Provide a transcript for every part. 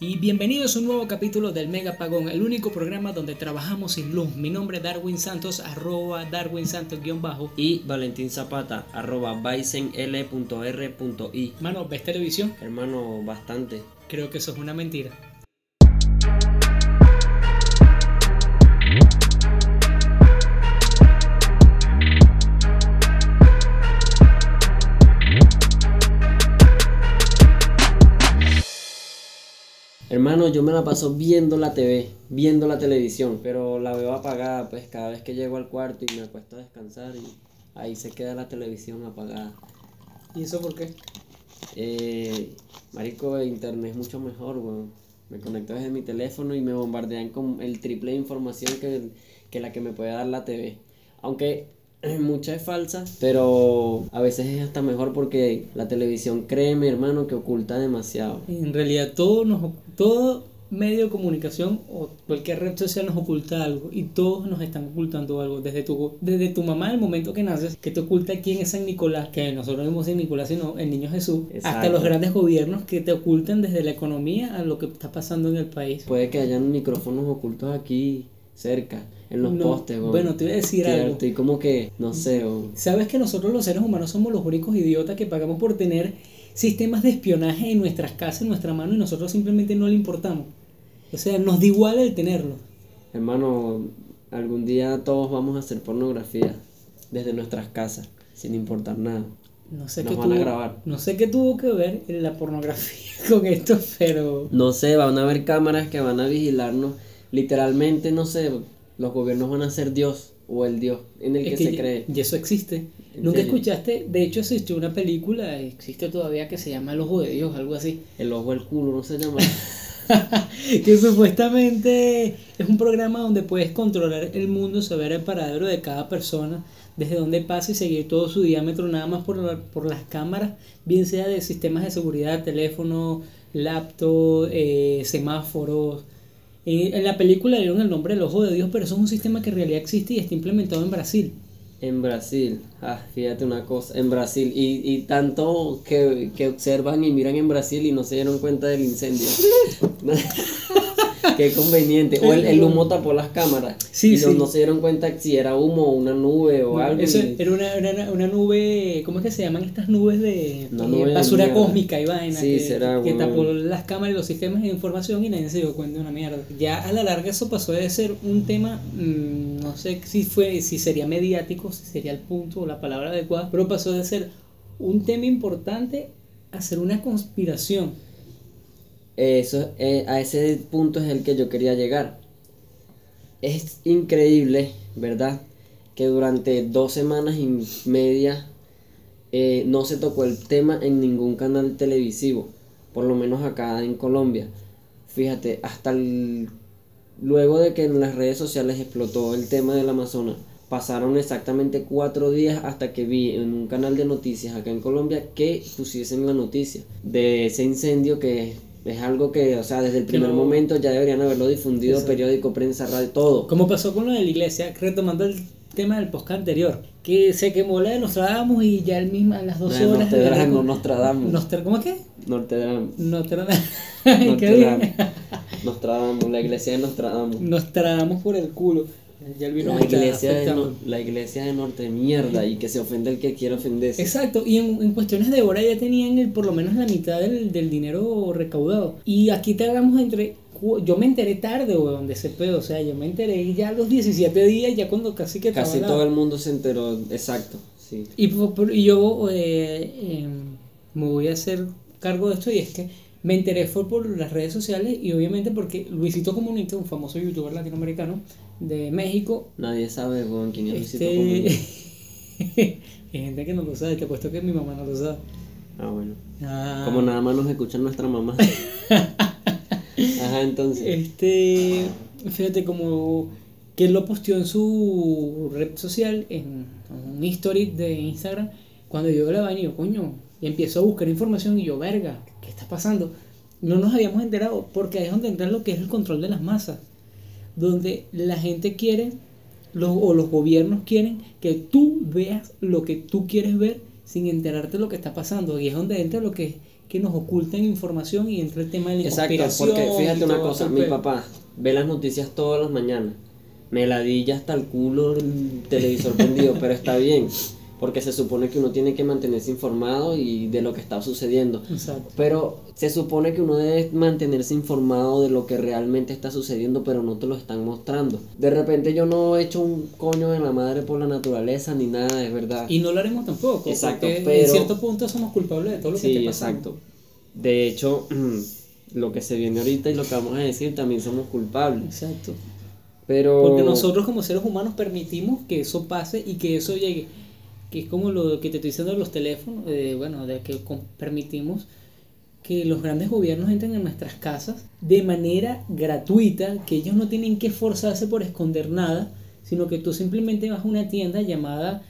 Y bienvenidos a un nuevo capítulo del Mega Pagón, el único programa donde trabajamos sin luz. Mi nombre es Darwin Santos, arroba Darwin Santos guion bajo. Y Valentín Zapata, arroba. Mano, ¿ves televisión? Hermano, bastante. Creo que eso es una mentira. Hermano, yo me la paso viendo la TV, viendo la televisión, pero la veo apagada, pues cada vez que llego al cuarto y me acuesto a descansar y ahí se queda la televisión apagada. ¿Y eso por qué? Eh, marico, internet es mucho mejor, weón. Me conecto desde mi teléfono y me bombardean con el triple de información que, que la que me puede dar la TV. Aunque mucha es falsa, pero a veces es hasta mejor porque la televisión, créeme hermano, que oculta demasiado. En realidad todo, nos, todo medio de comunicación o cualquier red social nos oculta algo y todos nos están ocultando algo. Desde tu, desde tu mamá, el momento que naces, que te oculta quién es San Nicolás, que nosotros no vemos San Nicolás, sino el niño Jesús, hasta los grandes gobiernos que te ocultan desde la economía a lo que está pasando en el país. Puede que hayan micrófonos ocultos aquí cerca en los postes. Bueno, te voy a decir algo. Estoy como que, no sé. Sabes que nosotros los seres humanos somos los únicos idiotas que pagamos por tener sistemas de espionaje en nuestras casas, en nuestra mano, y nosotros simplemente no le importamos. O sea, nos da igual el tenerlo. Hermano, algún día todos vamos a hacer pornografía desde nuestras casas, sin importar nada. No sé qué van tuvo, a grabar. No sé qué tuvo que ver la pornografía con esto, pero. No sé, van a haber cámaras que van a vigilarnos. Literalmente, no sé, los gobiernos van a ser Dios o el Dios en el que, se cree. Y eso existe. ¿Nunca escuchaste? De hecho, existió una película, existe todavía, que se llama El Ojo de Dios, algo así. El Ojo del Culo, no se llama. que supuestamente es un programa donde puedes controlar el mundo, saber el paradero de cada persona, desde dónde pasa y seguir todo su diámetro nada más por, por las cámaras, bien sea de sistemas de seguridad, teléfono, laptop, eh, semáforos en la película le dieron el nombre del ojo de Dios, pero eso es un sistema que en realidad existe y está implementado en Brasil. En Brasil, ah, fíjate una cosa, en Brasil, y, y tanto que, que observan y miran en Brasil y no se dieron cuenta del incendio. Qué conveniente. O el, humo tapó las cámaras. Sí, y No, se dieron cuenta si era humo o una nube o algo. Eso era una, una, nube, ¿cómo es que se llaman estas nubes de, basura cósmica y vaina? Sí, que, será, que tapó las cámaras y los sistemas de información y nadie se dio cuenta de una mierda. Ya a la larga eso pasó de ser un tema, mm, no sé si fue, si sería mediático, si sería el punto o la palabra adecuada, pero pasó de ser un tema importante a ser una conspiración eso, eh, a ese punto es el que yo quería llegar. Es increíble, ¿verdad? Que durante dos semanas y media eh, no se tocó el tema en ningún canal televisivo, por lo menos acá en Colombia. Fíjate, hasta luego de que en las redes sociales explotó el tema del Amazonas, pasaron exactamente cuatro días hasta que vi en un canal de noticias acá en Colombia que pusiesen la noticia de ese incendio que es algo que, o sea, desde el primer momento ya deberían haberlo difundido, periódico, prensa, radio, todo. Como pasó con lo de la iglesia, retomando el tema del podcast anterior, que se quemó la de Nostradamus y ya el mismo a las dos no, horas... Nostradamus, Nostradamus. Nostra, ¿Cómo es que? Nostradamus. Nostradamus. Nostradamus. Nostradamus, la iglesia de Nostradamus. Nostradamus por el culo la, iglesia de la iglesia de norte mierda y que se ofende el que quiera ofenderse. Exacto, y en, cuestiones de hora ya tenían el, por lo menos la mitad del, dinero recaudado. Y aquí te hagamos entre yo me enteré tarde, weón, de ese pedo. O sea, yo me enteré ya a los 17 días, ya cuando casi que Casi todo el mundo se enteró, exacto. Sí. Y, y yo eh, em, me voy a hacer cargo de esto y es que me enteré fue por las redes sociales y obviamente porque Luisito Comunica, un famoso youtuber latinoamericano de México. Nadie sabe con quién es este... Hay gente que no lo sabe, te apuesto que mi mamá no lo sabe. Ah, bueno. Ah. Como nada más nos escuchan nuestra mamá. Ajá, entonces. Este, fíjate como que él lo posteó en su red social, en un history de Instagram, cuando yo la vaina y yo, coño, y empiezo a buscar información y yo, verga, ¿qué está pasando? No nos habíamos enterado porque ahí es donde entra lo que es el control de las masas, donde la gente quiere, los, o los gobiernos quieren que tú veas lo que tú quieres ver sin enterarte de lo que está pasando. Y es donde entra lo que que nos ocultan información y entra el tema de la Exacto, porque fíjate una cosa, mi pedo. papá ve las noticias todas las mañanas. Me ladilla hasta el culo el televisor prendido, pero está bien, porque se supone que uno tiene que mantenerse informado y de lo que está sucediendo. Exacto. Pero se supone que uno debe mantenerse informado de lo que realmente está sucediendo, pero no te lo están mostrando. De repente yo no he hecho un coño de la madre por la naturaleza ni nada, es verdad. Y no lo haremos tampoco, Exacto, porque en pero- cierto punto somos culpables de todo lo que pasando. exacto. De hecho, lo que se viene ahorita y lo que vamos a decir también somos culpables. Exacto. Pero Porque nosotros como seres humanos permitimos que eso pase y que eso llegue. Que es como lo que te estoy diciendo de los teléfonos, eh, bueno, de que permitimos que los grandes gobiernos entren en nuestras casas de manera gratuita, que ellos no tienen que esforzarse por esconder nada, sino que tú simplemente vas a una tienda llamada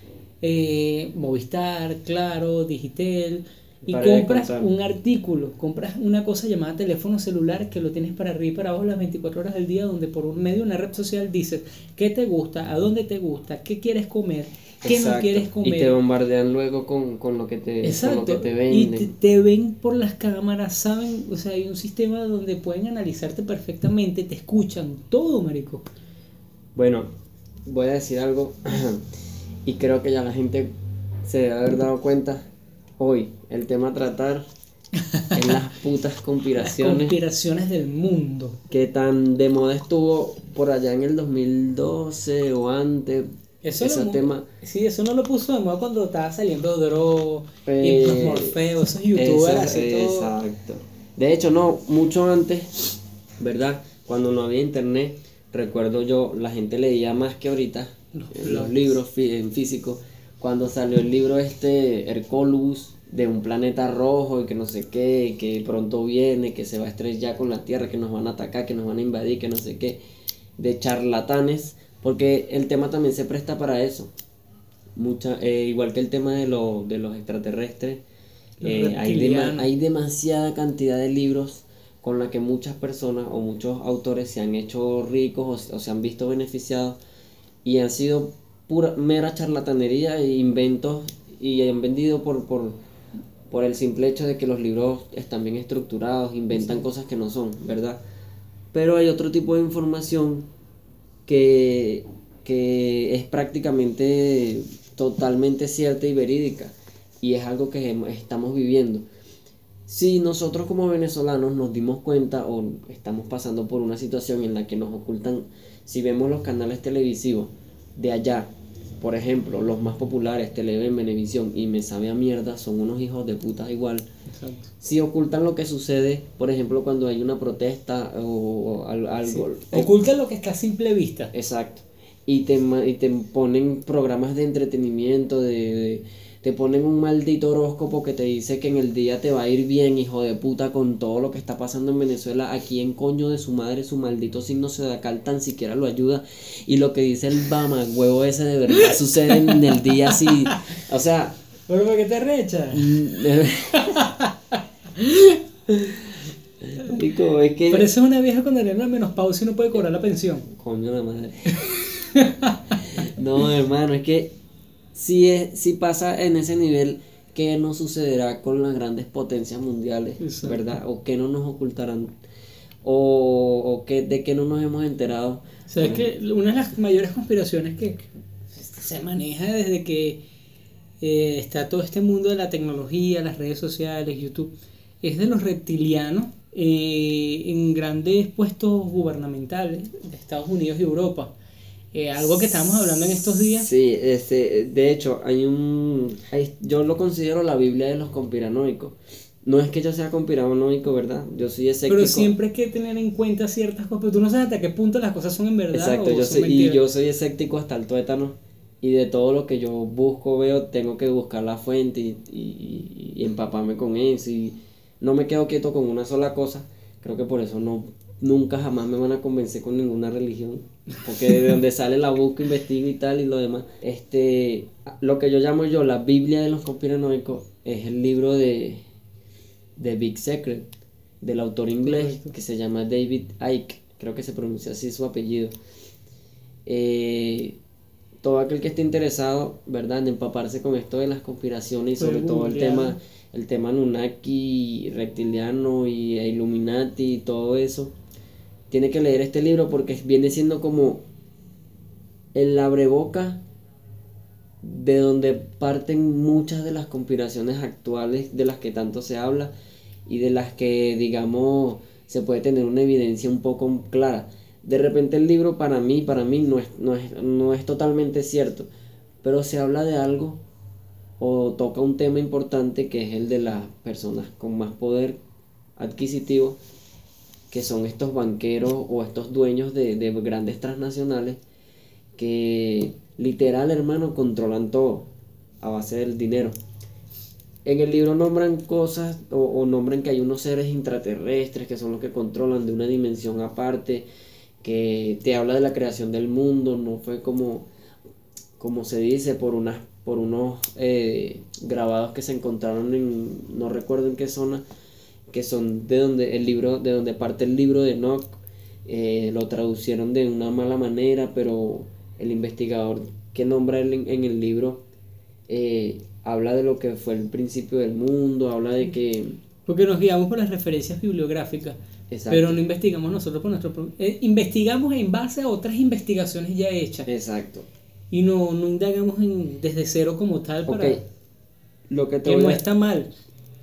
eh, Movistar, Claro, Digitel, y compras un artículo, compras una cosa llamada teléfono celular que lo tienes para arriba y para abajo las 24 horas del día, donde por un medio de una red social dices qué te gusta, a dónde te gusta, qué quieres comer, qué no quieres Y te comer. bombardean luego con, con lo que te, con lo Exacto. que te y te, te ven por las cámaras, saben, o sea, hay un sistema donde pueden analizarte perfectamente, te escuchan, todo, marico. Bueno, voy a decir algo y creo que ya la gente se debe haber dado cuenta. Hoy el tema a tratar es las putas Las conspiraciones conspiraciones del mundo. que tan de moda estuvo por allá en el 2012 o antes. Eso ese lo- tema. Sí, eso no lo puso de moda cuando estaba saliendo Dro, Eh, y Morfeo, esos youtubers todo. Exacto. De hecho, no, mucho antes, ¿verdad? Cuando no había internet, recuerdo yo, la gente leía más que ahorita Los eh, libros en físico. Cuando salió el libro este, Hercolus, de un planeta rojo y que no sé qué, que pronto viene, que se va a estrellar con la Tierra, que nos van a atacar, que nos van a invadir, que no sé qué, de charlatanes, porque el tema también se presta para eso. Mucha, eh, igual que el tema de, lo- de los extraterrestres, Los eh, hay, demasiada cantidad de libros con la que muchas personas o muchos autores se han hecho ricos o, o se han visto beneficiados y han sido pura mera charlatanería e inventos y han vendido por, por, por el simple hecho de que los libros están bien estructurados, inventan cosas que no son, ¿verdad? Pero hay otro tipo de información que, que es prácticamente totalmente cierta y verídica y es algo que estamos viviendo. Si nosotros como venezolanos nos dimos cuenta o estamos pasando por una situación en la que nos ocultan, si vemos los canales televisivos de allá, por ejemplo, los más populares, Televen, Venevisión y Me Sabe a Mierda, son unos hijos de puta igual. Exacto. Si ocultan lo que sucede, por ejemplo, cuando hay una protesta o, o al- algo. te- Oculta lo que está a simple vista. Exacto. Y te, y te ponen programas de entretenimiento, de, de- te ponen un maldito horóscopo que te dice que en el día te va a ir bien, hijo de puta, con todo lo que está pasando en Venezuela. Aquí en coño de su madre, su maldito signo zodiacal tan siquiera lo ayuda. Y lo que dice el Bama, huevo ese de verdad sucede en el día así. O sea, ¿Pero por qué te recha? Rico, es que. Pero eso es una vieja cuando da una menopausia y no puede cobrar la pensión. Coño la madre. no, hermano, es que si, es, si pasa en ese nivel, ¿qué no sucederá con las grandes potencias mundiales? Exacto. ¿Verdad? ¿O qué no nos ocultarán? ¿O, o qué, de qué no nos hemos enterado? O sea, es que una de las mayores conspiraciones que se maneja desde que eh, está todo este mundo de la tecnología, las redes sociales, YouTube, es de los reptilianos eh, en grandes puestos gubernamentales de Estados Unidos y Europa. Eh, algo que estábamos hablando en estos días. Sí, este, de hecho, hay un. hay- yo lo considero la Biblia de los conspiranoicos. No es que yo sea conspiranoico, ¿verdad? Yo soy escéptico. Pero siempre hay que tener en cuenta ciertas cosas. Pero tú no sabes hasta qué punto las cosas son en verdad. Exacto, o yo son soy, y yo soy escéptico hasta el tuétano. Y de todo lo que yo busco, veo, tengo que buscar la fuente y, y- y empaparme con eso. Y no me quedo quieto con una sola cosa. Creo que por eso no nunca jamás me van a convencer con ninguna religión. Porque de donde sale la busco, investigo y tal y lo demás. Este, lo que yo llamo yo la Biblia de los conspiranoicos es el libro de, de Big Secret, del autor inglés que se llama David Icke, creo que se pronuncia así su apellido. Eh, todo aquel que esté interesado, ¿verdad?, en empaparse con esto de las conspiraciones y sobre todo el tema, el tema Nunaki, reptiliano y Illuminati y todo eso, tiene que leer este libro porque viene siendo como el abreboca de donde parten muchas de las conspiraciones actuales de las que tanto se habla y de las que digamos se puede tener una evidencia un poco clara. De repente el libro para mí, para mí no es, no es, no es totalmente cierto, pero se habla de algo o toca un tema importante que es el de las personas con más poder adquisitivo, que son estos banqueros o estos dueños de, de grandes transnacionales que literal, hermano, controlan todo a base del dinero. En el libro nombran cosas o, o nombran que hay unos seres intraterrestres que son los que controlan de una dimensión aparte, que te habla de la creación del mundo, no fue como, como se dice, por, unas, por unos eh, grabados que se encontraron en, no recuerdo en qué zona, que son de donde el libro, de donde parte el libro de Enoch, eh, lo traducieron de una mala manera, pero el investigador que nombra él en, en el libro eh, habla de lo que fue el principio del mundo, habla de que... Porque nos guiamos por las referencias bibliográficas, Exacto. pero no investigamos nosotros por nuestro eh, investigamos en base a otras investigaciones ya hechas Exacto. y no, no indagamos en, desde cero como tal para. Lo que te que voy no a- está mal,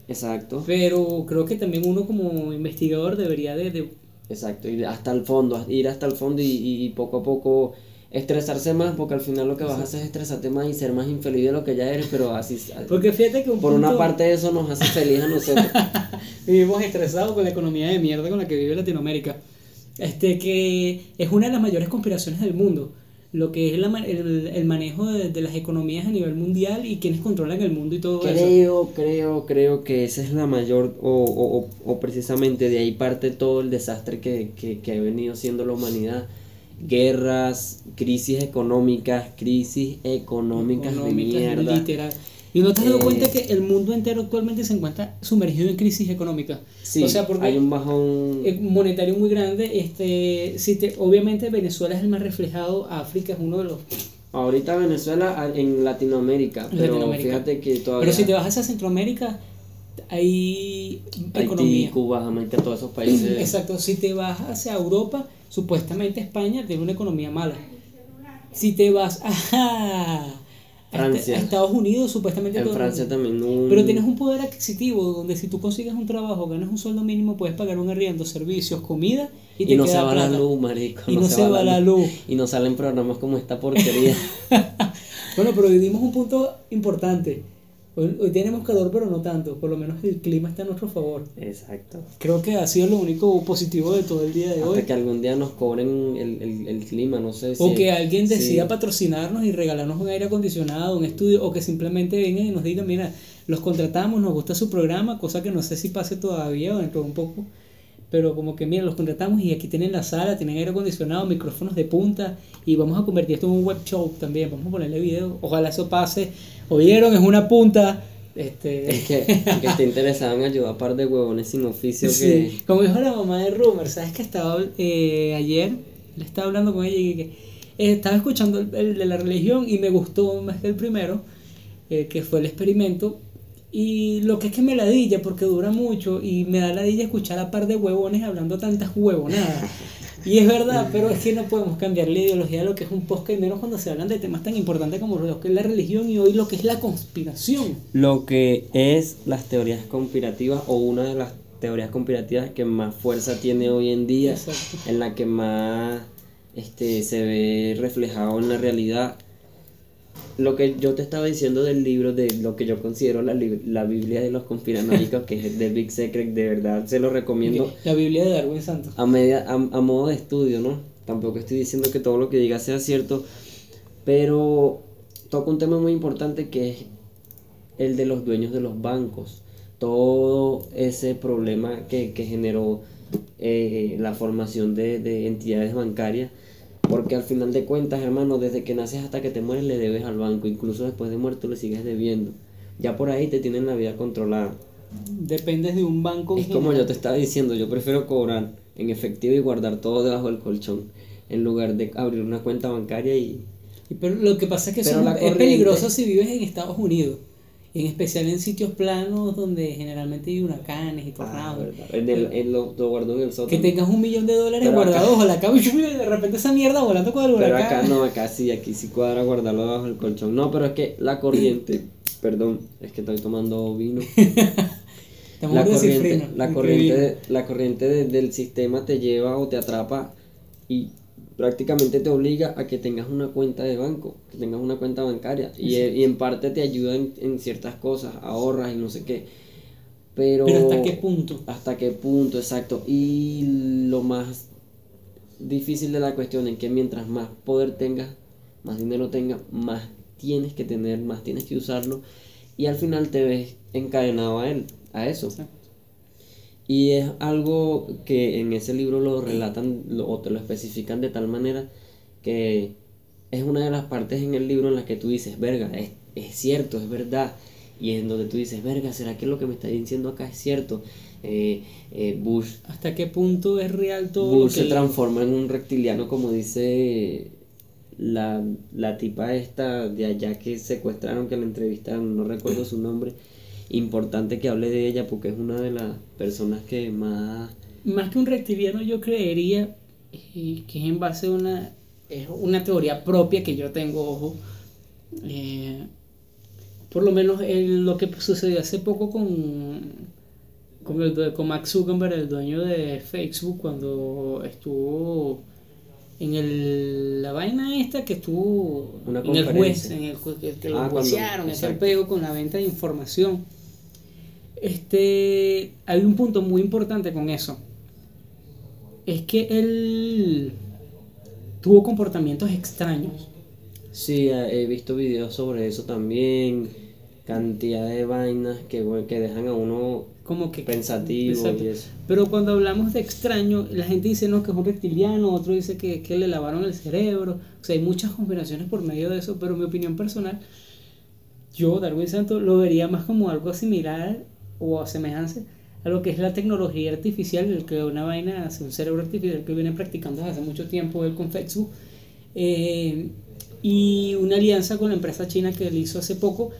Exacto. pero creo que también uno como investigador debería de, de- Exacto. Ir hasta el fondo, ir hasta el fondo y, y poco a poco estresarse más, porque al final lo que vas a hacer es estresarte más y ser más infeliz de lo que ya eres, pero así... porque fíjate que un Por una parte eso nos hace feliz a nosotros. Vivimos estresados con la economía de mierda con la que vive Latinoamérica. Este que es una de las mayores conspiraciones del mundo. Lo que es la el, el manejo de, de las economías a nivel mundial y quienes controlan el mundo y todo eso. Creo, creo, creo que esa es la mayor, o, o, o- o precisamente de ahí parte todo el desastre que, que, que ha venido siendo la humanidad. Guerras, crisis económicas, crisis económicas, de mierda. literal. Y no te has dado Eh, cuenta que el mundo entero actualmente se encuentra sumergido en crisis económica. Sí, o sea, porque hay un bajón. eh, monetario muy grande. Este, si te, obviamente Venezuela es el más reflejado, África es uno de los Ahorita Venezuela en Latinoamérica, pero Latinoamérica. fíjate que todavía Pero si te vas hacia Centroamérica, hay Haití, economía. Cuba, Jamaica, todos esos países. Exacto, si te vas hacia Europa, supuestamente España tiene una economía mala. Si te vas a, Francia. a Estados Unidos, supuestamente En Francia también. un- Pero tienes un poder adquisitivo donde si tú consigues un trabajo, ganas un sueldo mínimo, puedes pagar un arriendo, servicios, comida y, Y, te no se va la plata. luz, marico. Y no se va la luz. Y no salen programas como esta porquería. Bueno, pero hoy dimos un punto importante. Hoy, hoy tenemos calor, pero no tanto. Por lo menos el clima está a nuestro favor. Exacto. Creo que ha sido lo único positivo de todo el día de hoy. Hasta que algún día nos cobren el, el, el clima, no sé si. O que alguien sí. decida patrocinarnos y regalarnos un aire acondicionado, un estudio, o que simplemente vengan y nos digan, mira, los contratamos, nos gusta su programa, cosa que no sé si pase todavía o dentro de un poco, pero como que, mira, los contratamos y aquí tienen la sala, tienen aire acondicionado, micrófonos de punta, y vamos a convertir esto en un web show también, vamos a ponerle video, ojalá eso pase, oyeron, es una punta, este... Es que, que esté interesado en ayudar a un par de huevones sin oficio Sí, que. como dijo la mamá de Rumer, ¿sabes que estaba eh, ayer? Le estaba hablando con ella y que eh, estaba escuchando el, el de la religión y me gustó más que el primero, eh, que fue el experimento. Y lo que es que me ladilla porque dura mucho y me da ladilla escuchar a par de huevones hablando tantas huevonadas. Y es verdad, pero es que no podemos cambiar la ideología de lo que es un podcast, y menos cuando se hablan de temas tan importantes como lo que es la religión y hoy lo que es la conspiración. Lo que es las teorías conspirativas o una de las teorías conspirativas que más fuerza tiene hoy en día, Exacto. en la que más este, se ve reflejado en la realidad. Lo que yo te estaba diciendo del libro, de lo que yo considero la, la Biblia de los conspiranoicos, que es The Big Secret, de verdad se lo recomiendo La Biblia de Darwin Santos. a, media, a, a modo de estudio, ¿no? Tampoco estoy diciendo que todo lo que diga sea cierto, pero toca un tema muy importante que es el de los dueños de los bancos. Todo ese problema que, que generó eh, la formación de, de entidades bancarias. Porque al final de cuentas, hermano, desde que naces hasta que te mueres le debes al banco. Incluso después de muerto le sigues debiendo. Ya por ahí te tienen la vida controlada. Dependes de un banco. Es como yo te estaba diciendo, yo prefiero cobrar en efectivo y guardar todo debajo del colchón en lugar de abrir una cuenta bancaria y Pero lo que pasa es que es peligroso si vives en Estados Unidos. En especial en sitios planos donde generalmente hay huracanes y Ah, tornados. verdad. En el, en lo, lo guardó en el que sótano. tengas un millón de dólares Pero guardados bajo la cama y de repente esa mierda volando con el Pero huracán. acá no, acá sí, aquí sí cuadra guardarlo bajo el colchón. No, pero es que la corriente, perdón, es que estoy tomando vino. La corriente, la corriente, la corriente de- del sistema te lleva o te atrapa y prácticamente te obliga a que tengas una cuenta de banco, que tengas una cuenta bancaria. Y, y en parte te ayuda en, en ciertas cosas, ahorras y no sé qué. Pero, Pero ¿hasta qué punto? ¿Hasta qué punto? Exacto. Y lo más difícil de la cuestión es que mientras más poder tengas, más dinero tengas, más tienes que tener, más tienes que usarlo. Y al final te ves encadenado a él, a eso. Exacto. Y es algo que en ese libro lo relatan lo- o te lo especifican de tal manera que es una de las partes en el libro en las que tú dices, verga, es, es cierto, es verdad. Y en donde tú dices, verga, ¿será que lo que me está diciendo acá es cierto? Eh, eh, Bush, ¿Hasta qué punto es real todo lo Bush que se le- transforma en un reptiliano como dice la, la tipa esta de allá que secuestraron, que la entrevistaron, no recuerdo su nombre. Importante que hable de ella porque es una de las personas que más... Más que un reptiliano yo creería eh, que es en base a una, es una teoría propia que yo tengo, ojo. Eh, por lo menos el- lo que sucedió hace poco con, con, el, con Mark Zuckerberg, el dueño de Facebook, cuando estuvo en el, la vaina esta que estuvo Una en el juez, en el que, que lo Ah, cuando- juiciaron, ese pego con la venta de información. Este, hay un punto muy importante con eso. Es que él tuvo comportamientos extraños. Sí, he visto videos sobre eso también, cantidad de vainas que, que dejan a uno Como que pensativo y eso. Pero cuando hablamos de extraño, la gente dice no que es un reptiliano, otro dice que, que le lavaron el cerebro. O sea, hay muchas conspiraciones por medio de eso, pero mi opinión personal, yo, Darwin Santos, lo vería más como algo similar o a semejanza a lo que es la tecnología artificial, el que una vaina, hace un cerebro artificial que viene practicando desde hace mucho tiempo él con Facebook. Eh, y una alianza con la empresa china que él hizo hace poco,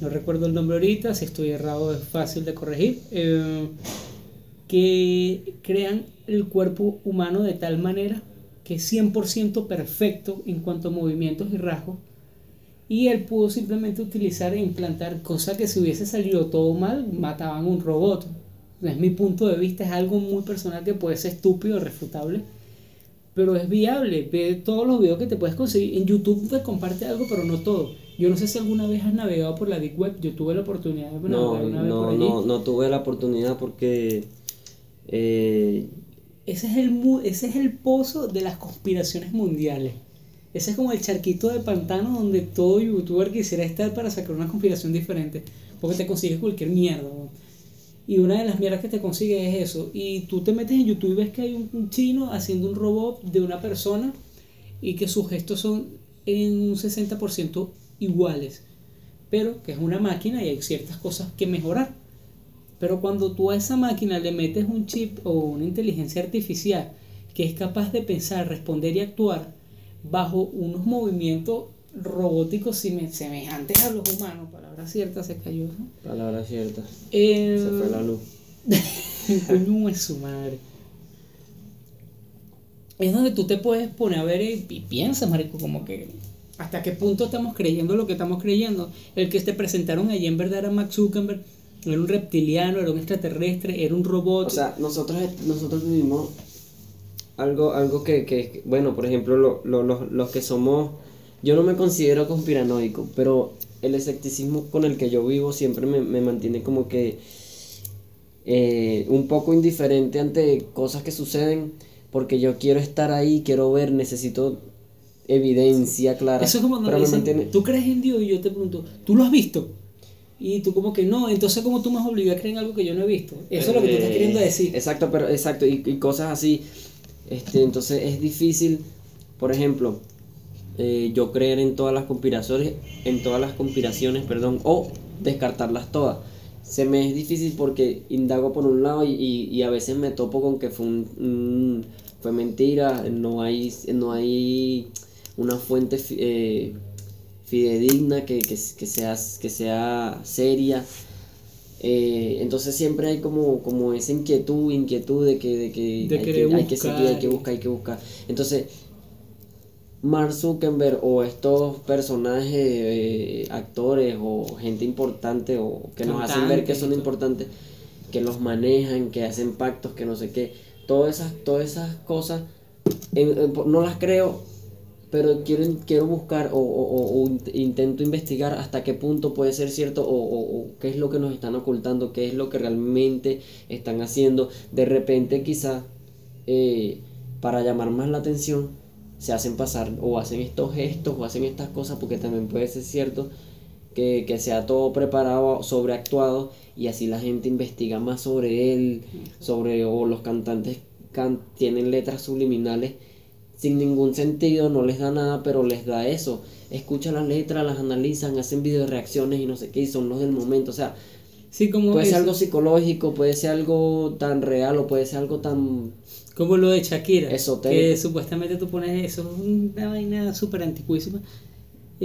no recuerdo el nombre ahorita, si estoy errado es fácil de corregir, eh, que crean el cuerpo humano de tal manera que es 100% perfecto en cuanto a movimientos y rasgos, y él pudo simplemente utilizar e implantar, cosa que si hubiese salido todo mal, mataban un robot. Es mi punto de vista, es algo muy personal que puede ser estúpido, refutable, pero es viable. Ve todos los videos que te puedes conseguir. En YouTube te comparte algo, pero no todo. Yo no sé si alguna vez has navegado por la Deep Web. Yo tuve la oportunidad de No, navegar una vez por no, allí. no, no tuve la oportunidad porque eh, Ese, es el, mu- ese es el pozo de las conspiraciones mundiales. Ese es como el charquito de pantano donde todo youtuber quisiera estar para sacar una conspiración diferente. Porque te consigues cualquier mierda. Y una de las mierdas que te consigues es eso. Y tú te metes en YouTube y ves que hay un, un chino haciendo un robot de una persona y que sus gestos son en un 60% iguales. Pero que es una máquina y hay ciertas cosas que mejorar. Pero cuando tú a esa máquina le metes un chip o una inteligencia artificial que es capaz de pensar, responder y actuar bajo unos movimientos robóticos semejantes a los humanos, palabra cierta, se cayó. ¿no? palabra cierta, Eh, se fue la luz. coño es su madre. Es donde tú te puedes poner a ver y, y piensas, marico, como que hasta qué punto estamos creyendo lo que estamos creyendo. El que te presentaron allí en verdad era Max Zuckerberg, era un reptiliano, era un extraterrestre, era un robot. O sea, nosotros, nosotros vivimos algo, algo que, que- bueno, por ejemplo, lo- lo- los- los que somos, yo no me considero conspiranoico, pero el escepticismo con el que yo vivo siempre me, me mantiene como que eh, un poco indiferente ante cosas que suceden, porque yo quiero estar ahí, quiero ver, necesito evidencia clara. Eso es como cuando dicen, mantiene- ¿tú crees en Dios? Y yo te pregunto, ¿tú lo has visto? Y tú como que no, entonces como tú me has obligado a creer en algo que yo no he visto. Eso es lo que tú estás Eh, queriendo decir. Exacto, pero exacto, y, y cosas así. Este, entonces es difícil, por ejemplo, eh, yo creer en todas las conspiraciones, en todas las conspiraciones, perdón, o descartarlas todas. Se me es difícil porque indago por un lado y, y- a veces me topo con que fue un, un- fue mentira, no hay, no hay una fuente eh, fidedigna, que, que, que, sea, que sea seria. Eh, entonces siempre hay como, como esa inquietud, inquietud de que, de que, hay, que hay que seguir, hay que buscar, hay que buscar. Entonces, Mark Zuckerberg o estos personajes, eh, actores o gente importante o que nos hacen ver que son importantes, que los manejan, que hacen pactos, que no sé qué, todas esas, todas esas cosas, no las creo, pero quiero, quiero buscar o, intento investigar hasta qué punto puede ser cierto o, qué es lo que nos están ocultando, qué es lo que realmente están haciendo. De repente quizá eh, para llamar más la atención se hacen pasar o hacen estos gestos o hacen estas cosas porque también puede ser cierto que, sea todo preparado, sobreactuado y así la gente investiga más sobre él, sobre o los cantantes tienen letras subliminales sin ningún sentido, no les da nada, pero les da eso. Escuchan las letras, las analizan, hacen video reacciones y no sé qué, y son los del momento, o sea, sí, como puede ser algo psicológico, puede ser algo tan real o puede ser algo tan como lo de Shakira. Que supuestamente tú pones eso, es una vaina súper anticuísima.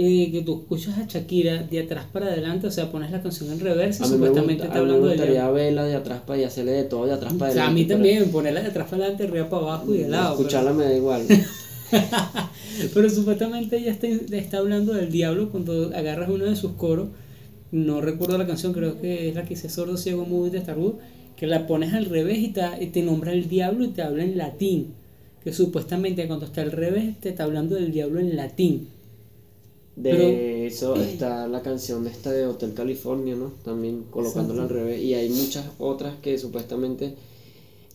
Eh, que tú escuchas a Shakira de atrás para adelante, o sea, pones la canción en reversa y supuestamente está hablando de. A mí me gustaría verla de atrás para y hacerle de todo, de atrás para adelante. a mí también, ponerla de atrás para adelante, arriba para abajo y de lado. Escucharla me da igual. pero supuestamente ella está, está hablando del diablo cuando agarras uno de sus coros. No recuerdo la canción, creo que es la que dice Sordo, Ciego, Mudo de Starwood que la pones al revés y te, nombra el diablo y te habla en latín. Que supuestamente cuando está al revés te está hablando del diablo en latín. De eso está la canción esta de Hotel California, ¿no? También colocándola al revés. Y hay muchas otras que supuestamente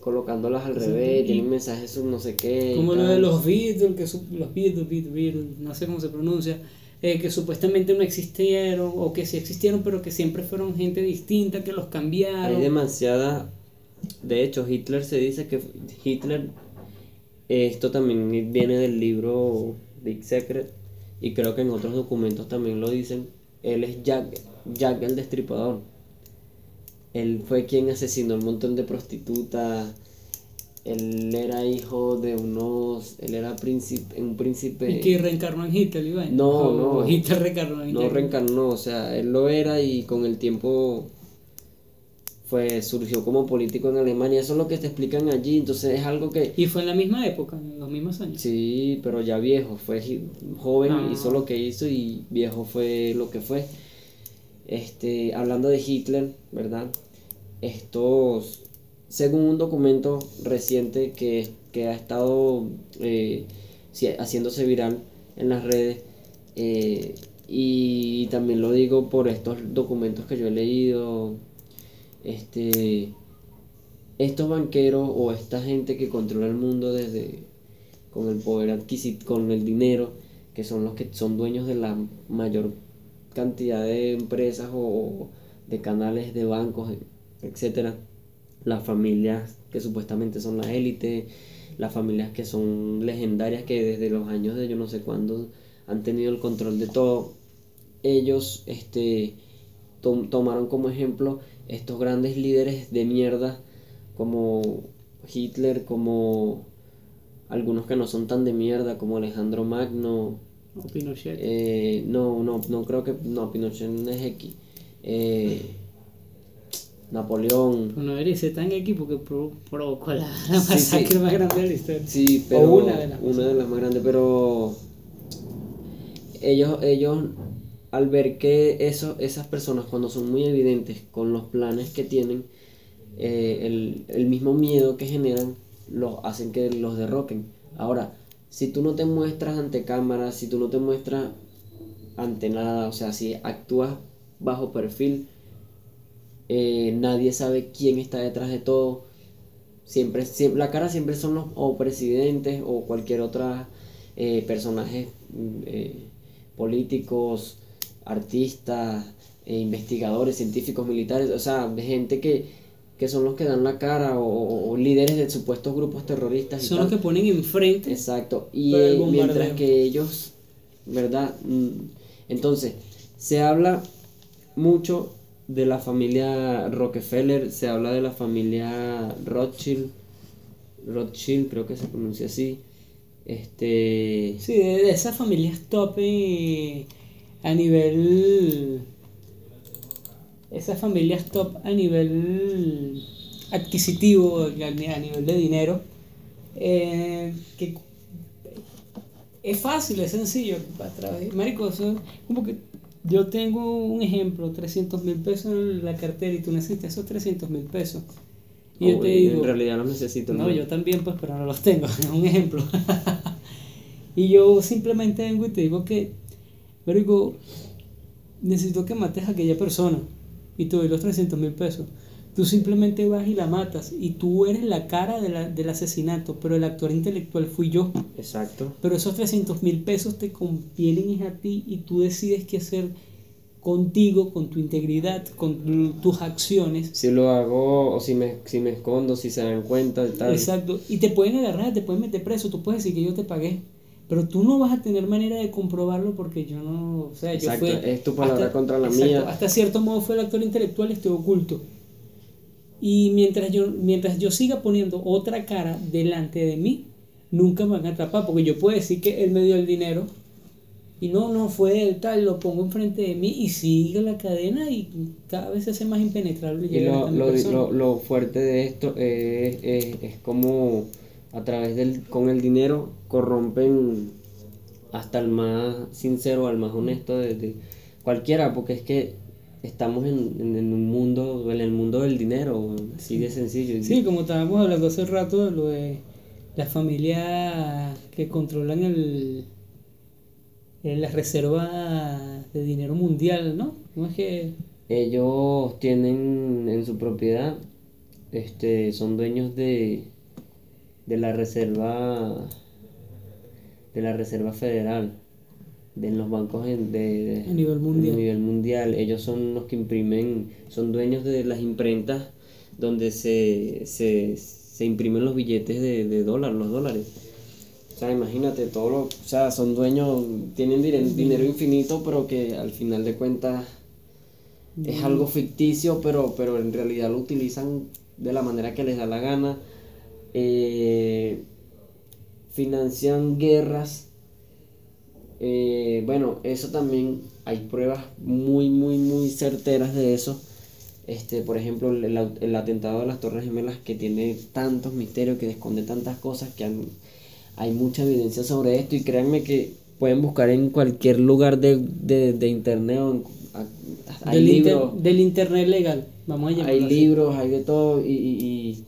colocándolas al revés, tienen mensajes no sé qué. Como lo de los Beatles, que los Beatles, Beatles, Beatles, no sé cómo se pronuncia, eh, que supuestamente no existieron o que sí existieron pero que siempre fueron gente distinta, que los cambiaron. Hay demasiada... De hecho, Hitler se dice que Hitler, esto también viene del libro Big Secret y creo que en otros documentos también lo dicen, él es Jack, Jack el Destripador. Él fue quien asesinó un montón de prostitutas, él era hijo de unos, él era príncipe, un príncipe... ¿Y que reencarnó en Hitler, Iván? No, no. Hitler reencarnó en No reencarnó, o sea, él lo era y con el tiempo fue, surgió como político en Alemania, eso es lo que te explican allí, entonces es algo que... Y fue en la misma época, en los mismos años. Sí, pero ya viejo, fue joven, ah. hizo lo que hizo y viejo fue lo que fue. Este, hablando de Hitler, ¿verdad? Estos según un documento reciente que, ha estado eh, haciéndose viral en las redes, eh, y también lo digo por estos documentos que yo he leído, este, estos banqueros o esta gente que controla el mundo desde con el poder adquisitivo, con el dinero, que son los que son dueños de la mayor cantidad de empresas o de canales de bancos, etcétera las familias que supuestamente son la élite, las familias que son legendarias que desde los años de yo no sé cuándo han tenido el control de todo. Ellos este, tomaron como ejemplo estos grandes líderes de mierda como Hitler, como algunos que no son tan de mierda como Alejandro Magno. O Pinochet. Eh, no, no, no creo que. No, Pinochet no es X. Eh, Napoleón. No debería ser tan equipo que provocó la, masacre más grande de la historia. Sí, pero. una de las, una de las más grandes, pero. Ellos, ellos al ver que esas personas, cuando son muy evidentes con los planes que tienen, eh, el, el, mismo miedo que generan, los hacen que los derroquen. Ahora, si tú no te muestras ante cámaras, si tú no te muestras ante nada, o sea, si actúas bajo perfil, eh, nadie sabe quién está detrás de todo. Siempre, siempre, la cara siempre son los o presidentes o cualquier otra eh, personaje mm, eh, políticos, artistas, investigadores, científicos, militares, o sea, de gente que, son los que dan la cara o, líderes de supuestos grupos terroristas. son los que ponen enfrente. Exacto. Y mientras que ellos, ¿verdad? Mm, entonces, se habla mucho de la familia Rockefeller, se habla de la familia Rothschild, Rothschild creo que se pronuncia así, Este. Sí, de, esas familias top eh, a nivel. Esas familias top a nivel adquisitivo, a, ni- a nivel de dinero. eh, que es fácil, es sencillo. a través- Marico, eso es como que yo tengo un ejemplo: 300 mil pesos en la cartera y tú necesitas esos 300 mil pesos. Y yo te en digo. realidad los necesito. No, yo también, pues, pero no los tengo, es un ejemplo. y yo simplemente vengo y te digo que, pero digo, necesito que mates a aquella persona y te doy los 300 mil pesos. Tú simplemente vas y la matas y tú eres la cara de la- del asesinato, pero el actor intelectual fui yo. Exacto. Pero esos 300 mil pesos te convienen a ti y tú decides qué hacer contigo, con tu integridad, con tus acciones. Si lo hago o si me, si me escondo, si se dan cuenta tal. Exacto. Y te pueden agarrar, te pueden meter preso, tú puedes decir que yo te pagué. Pero tú no vas a tener manera de comprobarlo porque yo no. O sea, Exacto, yo fui. es tu palabra contra la mía. Hasta cierto modo fue el actor intelectual y estoy oculto. Y mientras yo, mientras yo siga poniendo otra cara delante de mí, nunca me van a atrapar. Porque yo puedo decir que él me dio el dinero y no, no fue él, tal, lo pongo enfrente de mí y sigue la cadena y cada vez se hace más impenetrable. Y llegar lo, hasta lo, persona. lo, lo fuerte de esto es, es, es como a través del, con el dinero corrompen hasta el más sincero, al más honesto de, de cualquiera, porque es que estamos en, en, en un mundo, en el mundo del dinero, así de sencillo. Sí, como estábamos hablando hace rato de lo de las familias que controlan el, el- las reservas de dinero mundial, ¿no? ¿Cómo es que Ellos tienen en su propiedad, este, son dueños de, de la reserva, de la reserva federal, de los bancos en- de, de- A nivel mundial. a nivel mundial. Ellos son los que imprimen, son dueños de las imprentas donde se, se, se imprimen los billetes de, de dólar, los dólares. O sea, imagínate, todo lo, o sea, son dueños, tienen dire- dinero infinito, pero que al final de cuentas es algo ficticio, pero, pero en realidad lo utilizan de la manera que les da la gana. Eh, financian guerras. Eh, bueno, eso también hay pruebas muy, muy, muy certeras de eso. Este, por ejemplo, el, el atentado de las Torres Gemelas que tiene tantos misterios, que esconde tantas cosas, que han- hay mucha evidencia sobre esto y créanme que pueden buscar en cualquier lugar de, de, de internet o en- a- hay del, inter- libros, del internet legal? Vamos a llamarlo hay así. libros, hay de todo y, y- y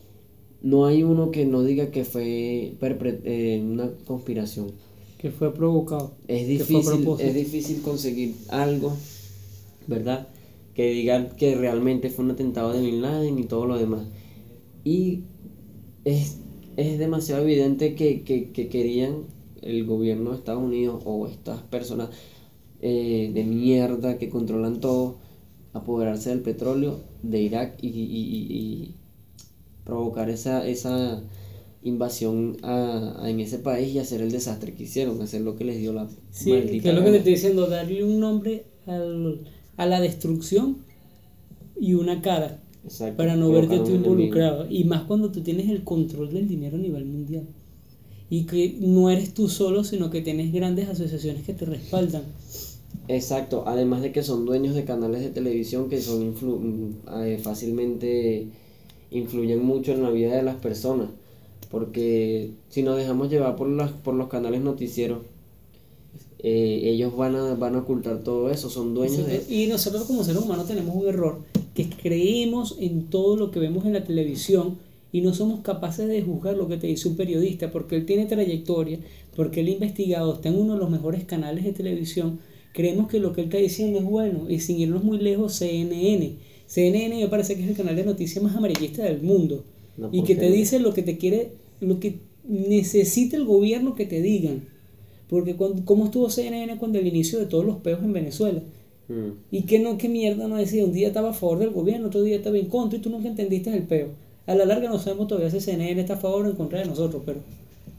no hay uno que no diga que fue eh, una conspiración. que fue provocado. Es difícil, es difícil conseguir algo, ¿verdad? Que digan que realmente fue un atentado de Bin Laden y todo lo demás. Y es, es demasiado evidente que, que- que querían el gobierno de Estados Unidos o estas personas eh, de mierda que controlan todo, apoderarse del petróleo de Irak y, y- y- y provocar esa, esa invasión a, a- en ese país y hacer el desastre que hicieron, hacer lo que les dio la Sí, maldita que es lo que te estoy diciendo, darle un nombre al- a la destrucción y una cara Exacto, para no verte tú enemigo. involucrado. Y más cuando tú tienes el control del dinero a nivel mundial. Y que no eres tú solo, sino que tienes grandes asociaciones que te respaldan. Exacto, además de que son dueños de canales de televisión que son influ- mm, eh, fácilmente influyen mucho en la vida de las personas, porque si nos dejamos llevar por las por los canales noticieros, eh, ellos van a van a ocultar todo eso, son dueños de Y nosotros como seres humanos tenemos un error, que creemos en todo lo que vemos en la televisión y no somos capaces de juzgar lo que te dice un periodista, porque él tiene trayectoria, porque él ha investigado, está en uno de los mejores canales de televisión, creemos que lo que él está diciendo es bueno, y sin irnos muy lejos, CNN. CNN me parece que es el canal de noticias más amarillista del mundo, y que te dice lo que te quiere, lo que necesita el gobierno que te digan. Porque cuando, ¿cómo estuvo CNN cuando el inicio de todos los peos en Venezuela? Mm, Y que no, qué mierda no decía, un día estaba a favor del gobierno, otro día estaba en contra y tú nunca entendiste el peo. A la larga no sabemos todavía si CNN está a favor o en contra de nosotros, pero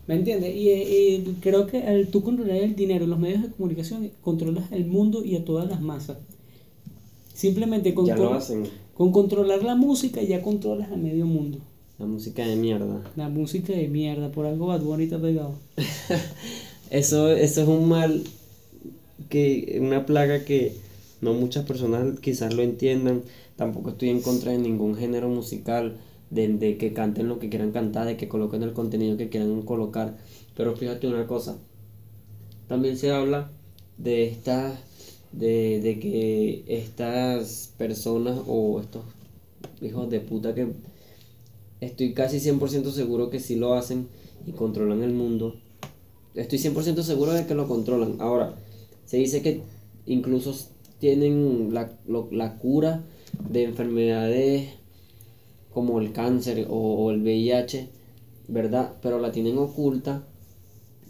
¿me entiendes? Y, y creo que al tú controlar el dinero, los medios de comunicación, controlas el mundo y a todas las masas. Simplemente con, ya lo con, hacen. con controlar la música ya controlas a medio mundo. La música de mierda. La música de mierda, por algo Bad Bunny está pegado. Eso, eso es un mal, que una plaga que no muchas personas quizás lo entiendan. Tampoco estoy en contra de ningún género musical, de, de que canten lo que quieran cantar, de que coloquen el contenido que quieran colocar. Pero fíjate una cosa, también se habla de estas, de, de que estas personas o estos hijos de puta que estoy casi 100% seguro que sí lo hacen y controlan el mundo. Estoy 100% seguro de que lo controlan. Ahora, se dice que incluso tienen la, lo- la cura de enfermedades como el cáncer o, o el VIH, ¿verdad? Pero la tienen oculta.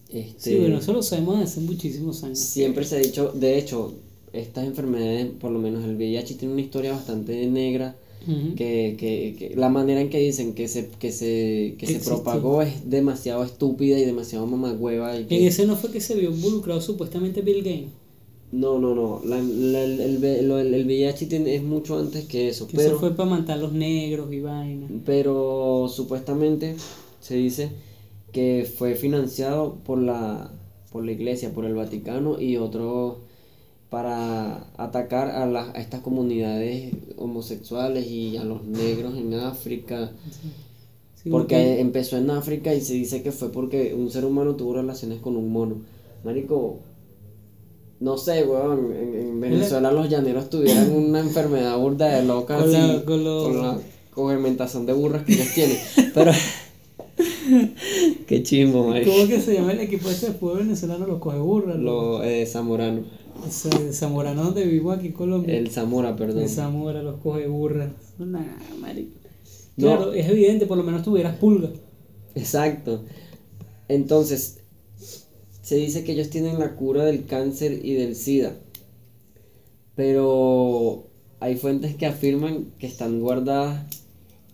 Este, Sí, bueno, eso lo sabemos desde hace muchísimos años. Siempre se ha dicho, de hecho, estas enfermedades, por lo menos el VIH, tiene una historia bastante negra. Que, que, que la manera en que dicen que se, que se, que se propagó es demasiado estúpida y demasiado mamagüeva. Y que- En ese no fue que se vio involucrado supuestamente Bill Gates. No, no, no. La, la- el, el, el- el VIH tiene, es mucho antes que eso. Que pero, eso fue para matar a los negros y vaina. pero supuestamente se dice que fue financiado por la, por la iglesia, por el Vaticano y otros para atacar a, las a estas comunidades homosexuales y a los negros en África. Sí, Porque empezó en África y se dice que fue porque un ser humano tuvo relaciones con un mono. Marico, no sé, weón, en, en Venezuela los llaneros tuvieran una enfermedad burda de loca Con así, la- con con la cogimentación de burras que ellos tienen. Pero, qué chimbo, marico. ¿Cómo que se llama el equipo este de fútbol venezolano? Los coge burras. Lo, eh, Zamorano, Zamorano donde vivimos aquí en Colombia. el Zamora, perdón. De Zamora, los coge burras. Nah, marico. No. Claro, es evidente, por lo menos tuvieras pulga. Exacto. Entonces, se dice que ellos tienen la cura del cáncer y del SIDA. Pero hay fuentes que afirman que están guardadas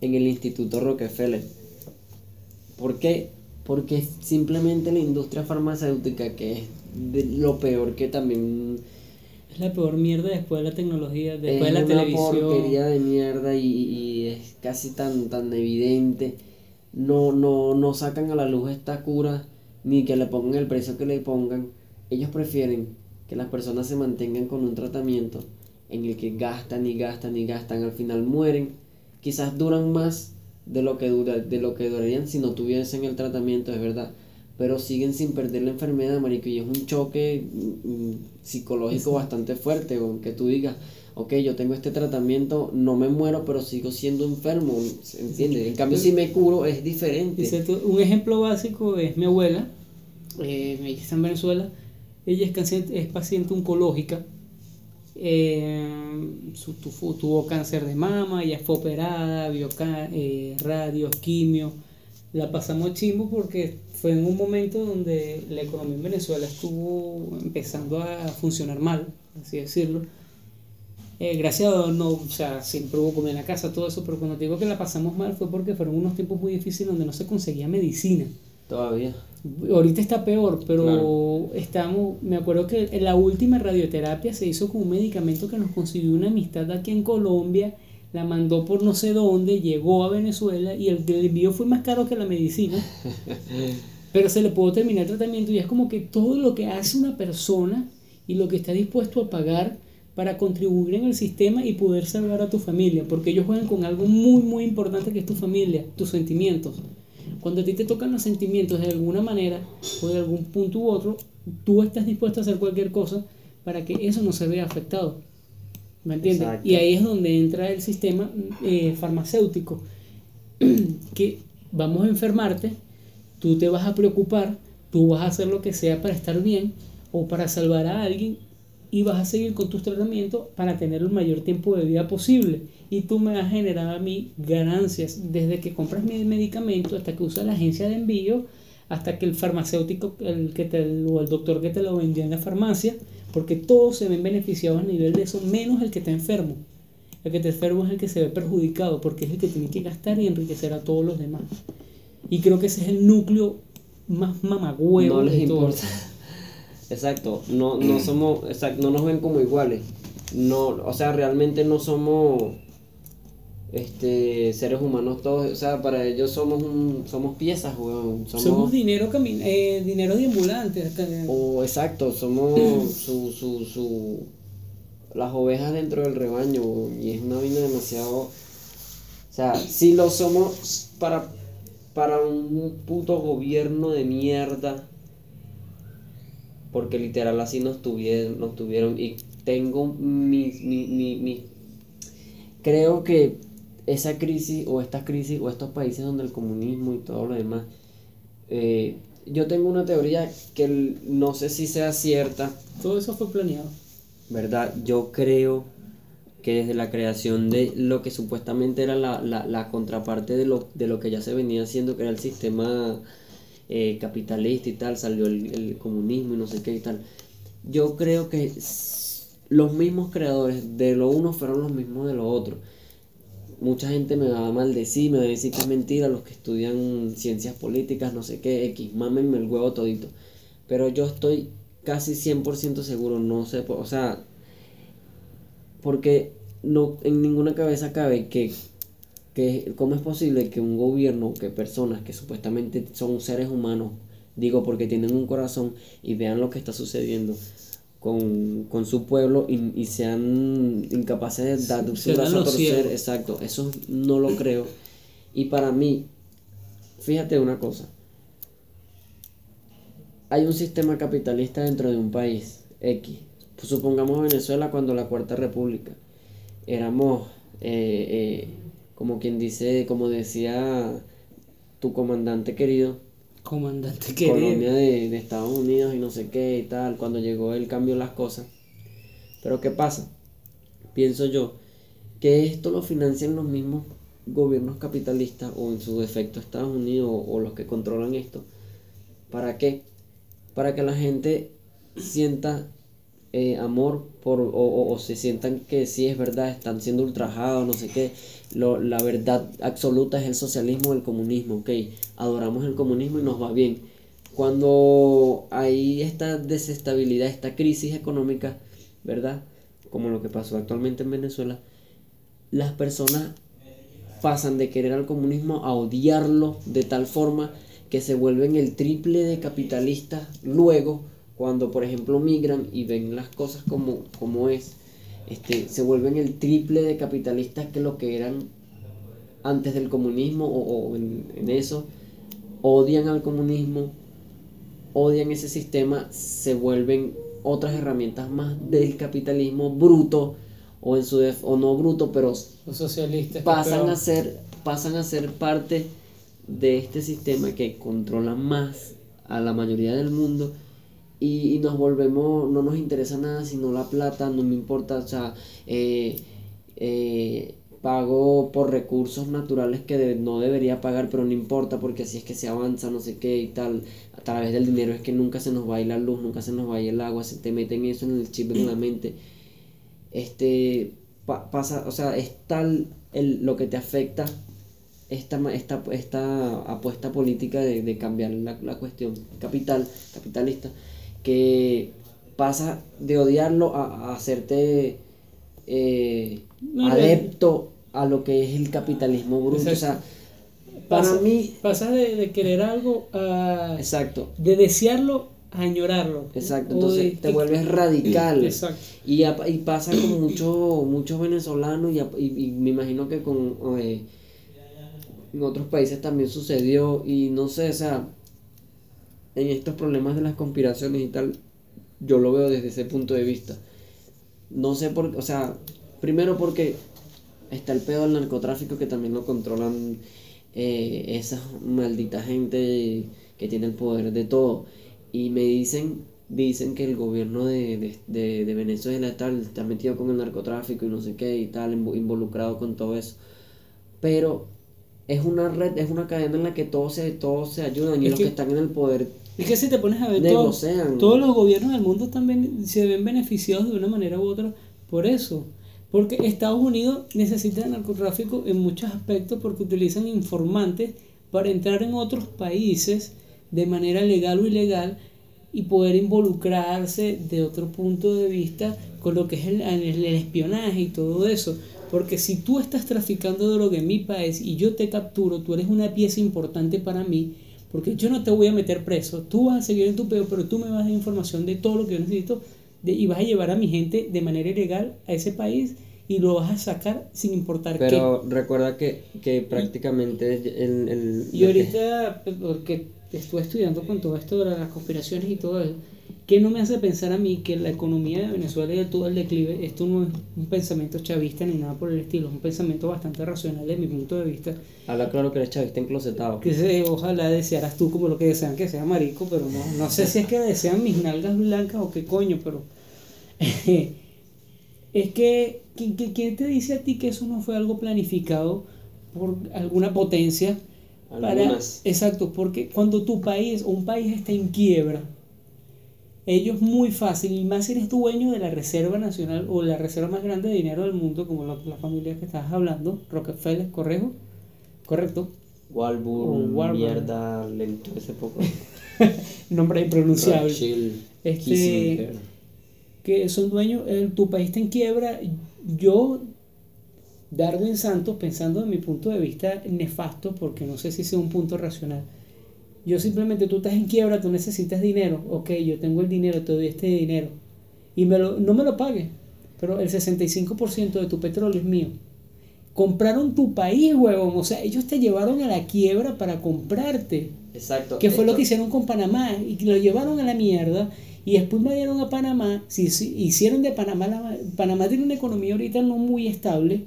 en el Instituto Rockefeller. ¿Por qué? Porque simplemente la industria farmacéutica, que es de lo peor que también Es la peor mierda después de la tecnología, después es de la una televisión. porquería de mierda y, y es casi tan, tan evidente. No, no, no sacan a la luz esta cura, ni que le pongan el precio que le pongan. Ellos prefieren que las personas se mantengan con un tratamiento en el que gastan y gastan y gastan, al final mueren. Quizás duran más de lo que dura, de lo que durarían si no tuviesen el tratamiento, es verdad. Pero siguen sin perder la enfermedad, marico, y es un choque mm, mm, psicológico bastante fuerte, que tú digas, ok, yo tengo este tratamiento, no me muero, pero sigo siendo enfermo, ¿se ¿entiendes? En cambio, si me curo, es diferente. Un ejemplo básico es mi abuela, eh, ella está en Venezuela, ella es, paciente, es paciente oncológica, eh, su- tu- tuvo cáncer de mama, ella fue operada, vio eh, radios, quimio, la pasamos chimbo porque fue en un momento donde la economía en Venezuela estuvo empezando a funcionar mal, así decirlo. Eh, gracias a Dios, no, o sea, siempre hubo comida en la casa, todo eso, pero cuando te digo que la pasamos mal fue porque fueron unos tiempos muy difíciles donde no se conseguía medicina. Todavía. Ahorita está peor, pero Claro. estamos, me acuerdo que en la última radioterapia se hizo con un medicamento que nos consiguió una amistad aquí en Colombia, la mandó por no sé dónde, llegó a Venezuela y el, el envío fue más caro que la medicina, pero se le pudo terminar el tratamiento y es como que todo lo que hace una persona y lo que está dispuesto a pagar para contribuir en el sistema y poder salvar a tu familia, porque ellos juegan con algo muy muy importante que es tu familia, tus sentimientos. Cuando a ti te tocan los sentimientos de alguna manera o de algún punto u otro, tú estás dispuesto a hacer cualquier cosa para que eso no se vea afectado. ¿Me entiendes? Exacto. Y ahí es donde entra el sistema eh, farmacéutico, que vamos a enfermarte, tú te vas a preocupar, tú vas a hacer lo que sea para estar bien o para salvar a alguien y vas a seguir con tus tratamientos para tener el mayor tiempo de vida posible. Y tú me vas a generar a mí ganancias desde que compras mi medicamento hasta que usas la agencia de envío hasta que el farmacéutico el que te, o el doctor que te lo vendió en la farmacia, porque todos se ven beneficiados a nivel de eso, menos el que está enfermo. El que está enfermo es el que se ve perjudicado porque es el que tiene que gastar y enriquecer a todos los demás. Y creo que ese es el núcleo más mamagüevo no les de todo. importa. Exacto, no, no somos, exacto, no nos ven como iguales. No, o sea, realmente no somos este, seres humanos todos, o sea, para ellos somos un, somos piezas, weón. Somos, dinero camin eh, dinero de ambulantes. O exacto, somos su, su, su, las ovejas dentro del rebaño, y es una vaina demasiado, o sea, si lo somos para, para un puto gobierno de mierda, porque literal así nos tuvieron, nos tuvieron, y tengo mi, mi, mi, mi creo que esa crisis o estas crisis o estos países donde el comunismo y todo lo demás, eh, yo tengo una teoría que no sé si sea cierta. Todo eso fue planeado. ¿Verdad? Yo creo que desde la creación de lo que supuestamente era la, la, la contraparte de lo, de lo que ya se venía haciendo, que era el sistema eh, capitalista y tal, salió el, el comunismo y no sé qué y tal. Yo creo que los mismos creadores de lo uno fueron los mismos de lo otro mucha gente me va a maldecir, me va a decir que es mentira, los que estudian ciencias políticas, no sé qué, X, mámenme el huevo todito. Pero yo estoy casi 100% seguro, no sé, o sea, porque no en ninguna cabeza cabe que, que cómo es posible que un gobierno, que personas que supuestamente son seres humanos, digo porque tienen un corazón y vean lo que está sucediendo, con, con su pueblo y, y, sean incapaces de dar su brazo a torcer. Exacto, eso no lo creo. Y para mí, fíjate una cosa. Hay un sistema capitalista dentro de un país, X. Pues supongamos Venezuela cuando la Cuarta República. Éramos, eh, eh, como quien dice, como decía tu comandante querido, comandante que Colonia de, de, Estados Unidos y no sé qué y tal, cuando llegó el cambio las cosas. Pero ¿qué pasa? Pienso yo que esto lo financian los mismos gobiernos capitalistas o en su defecto Estados Unidos o, los que controlan esto. ¿Para qué? Para que la gente sienta eh, amor por, o, o, se sientan que sí es verdad, están siendo ultrajados, no sé qué. Lo, la verdad absoluta es el socialismo o el comunismo, ok. Adoramos el comunismo y nos va bien. Cuando hay esta desestabilidad, esta crisis económica, ¿verdad? Como lo que pasó actualmente en Venezuela, las personas pasan de querer al comunismo a odiarlo de tal forma que se vuelven el triple de capitalistas luego cuando por ejemplo migran y ven las cosas como, como es este, se vuelven el triple de capitalistas que lo que eran antes del comunismo o, en, eso, odian al comunismo, odian ese sistema, se vuelven otras herramientas más del capitalismo bruto o en su o no bruto, pero socialistas pasan a ser pasan a ser parte de este sistema que controla más a la mayoría del mundo y, nos volvemos, no nos interesa nada sino la plata, no me importa, o sea, eh, eh, pago por recursos naturales que no debería pagar, pero no importa porque así es que se avanza, no sé qué y tal, a través del dinero es que nunca se nos va a ir la luz, nunca se nos va a ir el agua, se te meten eso en el chip en la mente. Este, pasa, o sea, es tal el, lo que te afecta esta, esta, esta apuesta política de, de cambiar la, la cuestión capital, capitalista que pasa de odiarlo a, hacerte eh, adepto a lo que es el capitalismo bruto. O sea, para mí... Pasa de, querer algo a... Exacto. De desearlo a añorarlo. Exacto, entonces te vuelves radical. Exacto. Y, y pasa con muchos muchos venezolanos y, y, me imagino que con... Eh, en otros países también sucedió y no sé, o sea, en estos problemas de las conspiraciones y tal, yo lo veo desde ese punto de vista. No sé por o sea, primero porque está el pedo del narcotráfico que también lo controlan eh, esa maldita gente que tiene el poder de todo. Y me dicen, dicen que el gobierno de, de, de, Venezuela tal, está metido con el narcotráfico y no sé qué y tal, involucrado con todo eso. Pero es una red, es una cadena en la que todos se, todos se ayudan y los que están en el poder es que si te pones a ver, todo, todos los gobiernos del mundo también se ven beneficiados de una manera u otra por eso. Porque Estados Unidos necesita el narcotráfico en muchos aspectos porque utilizan informantes para entrar en otros países de manera legal o ilegal y poder involucrarse de otro punto de vista con lo que es el, el espionaje y todo eso. Porque si tú estás traficando droga en mi país y yo te capturo, tú eres una pieza importante para mí, porque yo no te voy a meter preso, tú vas a seguir en tu peo, pero tú me vas a dar información de todo lo que yo necesito de, y vas a llevar a mi gente de manera ilegal a ese país y lo vas a sacar sin importar qué. Pero recuerda que, que prácticamente el, el- Y ahorita, porque estuve estudiando con todo esto de las conspiraciones y todo eso, ¿qué no me hace pensar a mí que la economía de Venezuela y de todo el declive, esto no es un pensamiento chavista ni nada por el estilo, es un pensamiento bastante racional desde mi punto de vista, Habla claro que eres chavista enclosetado. que se, ojalá desearas tú como lo que desean que sea marico, pero no, no sé si es que desean mis nalgas blancas o qué coño, pero es que, ¿qui- qui- ¿quién te dice a ti que eso no fue algo planificado por alguna potencia? Para, exacto, porque cuando tu país o un país está en quiebra, ellos muy fácil, y más si eres dueño de la Reserva Nacional o la reserva más grande de dinero del mundo, como la, la familia que estás hablando, Rockefeller, ¿correcto? Correcto. Walburn, mierda, lento ese poco. Nombre impronunciable. Este- Kissinger. que son dueños, eh, tu país está en quiebra. Yo, Darwin Santos, pensando de mi punto de vista nefasto, porque no sé si sea un punto racional, yo simplemente tú estás en quiebra, tú necesitas dinero, ok, yo tengo el dinero, te doy este dinero, y me lo, no me lo pagues, pero el 65% de tu petróleo es mío. Compraron tu país, huevón, o sea, ellos te llevaron a la quiebra para comprarte. Exacto. Que fue lo que hicieron con Panamá. Y lo llevaron a la mierda. Y después me dieron a Panamá, si, si hicieron de Panamá, la- Panamá tiene una economía ahorita no muy estable,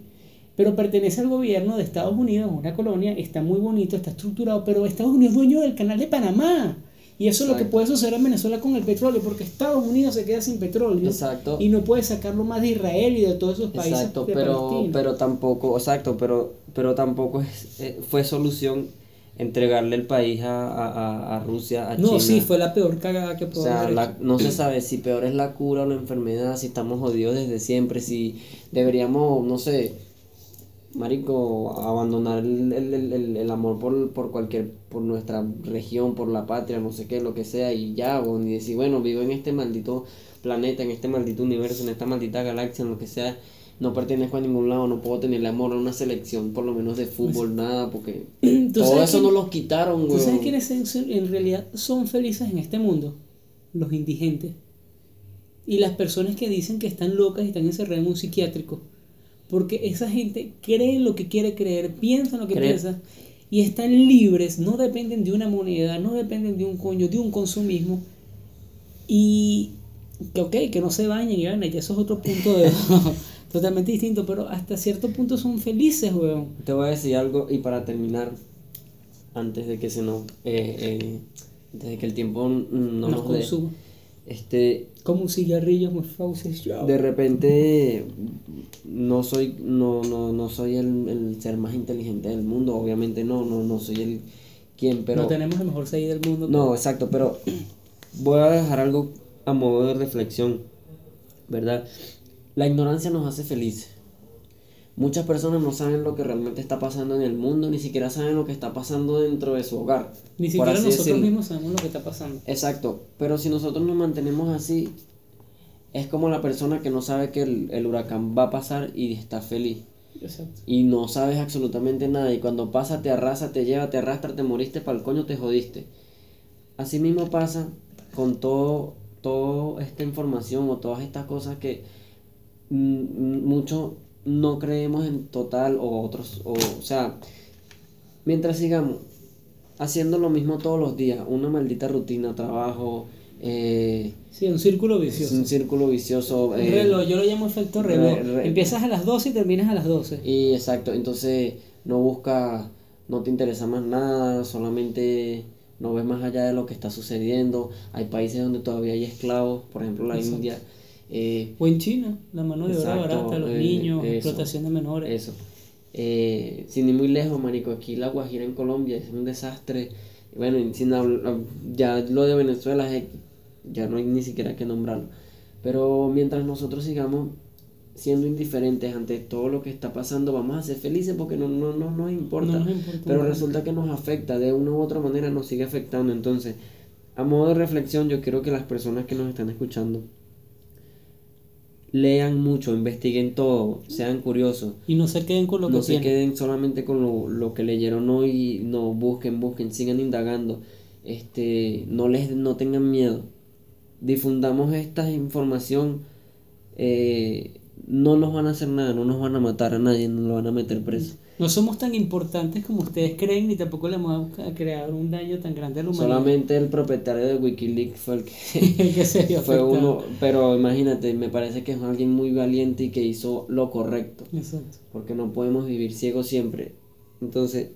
pero pertenece al gobierno de Estados Unidos, una colonia, está muy bonito, está estructurado, pero Estados Unidos es dueño del canal de Panamá. Y eso es lo que puede suceder en Venezuela con el petróleo, porque Estados Unidos se queda sin petróleo Exacto. y no puede sacarlo más de Israel y de todos esos países Exacto, de pero, Palestina. pero tampoco, exacto, pero, pero tampoco es, eh, fue solución entregarle el país a, a, a- Rusia, a no, China. sí, fue la peor cagada que O pudo sea, haber la- hecho. no se sabe si peor es la cura o la enfermedad, si estamos jodidos desde siempre, si deberíamos, no sé, marico, abandonar el, el- el- el- el amor por, por cualquier, por nuestra región, por la patria, no sé qué, lo que sea, y ya, o ni decir, bueno, vivo en este maldito planeta, en este maldito universo, en esta maldita galaxia, en lo que sea, no pertenezco a ningún lado, no puedo tener amor a una selección, por lo menos de fútbol, nada, porque ¿Tú todo eso nos los quitaron, ¿Tú sabes quiénes en, en realidad son felices en este mundo? Los indigentes. Y las personas que dicen que están locas y están encerradas en un psiquiátrico. Porque esa gente cree lo que quiere creer, piensa lo que Cree- piensa y están libres, no dependen de una moneda, no dependen de un coño, de un consumismo. Y que ok, que no se bañen y vaina, y eso es otro punto de, totalmente distinto, pero hasta cierto punto son felices, weón. Te voy a decir algo y para terminar, antes de que se nos, eh, eh, desde que el tiempo no Nos nos consuma. Este, Como un cigarrillo muy fauces. de repente no soy, no, no, no soy el, el ser más inteligente del mundo, obviamente no, no, no soy el quien, pero no tenemos el mejor 6 del mundo. no, exacto, pero voy a dejar algo a modo de reflexión, ¿verdad? La ignorancia nos hace felices. Muchas personas no saben lo que realmente está pasando en el mundo, ni siquiera saben lo que está pasando dentro de su hogar. Ni siquiera nosotros decirlo. mismos sabemos lo que está pasando. Exacto, pero si nosotros nos mantenemos así, es como la persona que no sabe que el, el huracán va a pasar y está feliz. Exacto. Y no sabes absolutamente nada. Y cuando pasa, te arrasa, te lleva, te arrastra, te moriste para el coño, te jodiste. Así mismo pasa con todo, toda esta información o todas estas cosas que mm, muchos no creemos en total o otros, o, o sea, mientras sigamos haciendo lo mismo todos los días, una maldita rutina, trabajo, eh, Sí, un círculo es vicioso. un círculo vicioso. Un eh, reloj, yo lo llamo efecto reloj. re- re- Empiezas a las 12 y terminas a las 12. Y exacto, entonces no busca, no te interesa más nada, solamente no ves más allá de lo que está sucediendo. Hay países donde todavía hay esclavos, por ejemplo la Exacto. India. Eh, O en China, la mano de obra barata, los eh, niños, eso, explotación de menores. eso. Eh, sin ir muy lejos, marico, aquí la Guajira en Colombia es un desastre. Bueno, sin hablar, ya lo de Venezuela es- ya no hay ni siquiera que nombrarlo. Pero mientras nosotros sigamos siendo indiferentes ante todo lo que está pasando, vamos a ser felices porque no, no, no nos importa. No nos importa Pero nada. resulta que nos afecta, de una u otra manera nos sigue afectando. Entonces, a modo de reflexión, yo quiero que las personas que nos están escuchando lean mucho, investiguen todo, sean curiosos. Y no se queden con lo no que se tienen. queden solamente con lo, lo que leyeron hoy, no busquen, busquen, sigan indagando. Este, no les no tengan miedo. Difundamos esta información eh, no nos van a hacer nada, no nos van a matar a nadie, no lo van a meter preso. No somos tan importantes como ustedes creen, ni tampoco le vamos a crear un daño tan grande a la humanidad. Solamente el propietario de Wikileaks fue el que El que se vio fue uno, pero imagínate, me parece que es alguien muy valiente y que hizo lo correcto, Exacto. porque no podemos vivir ciegos siempre. Entonces,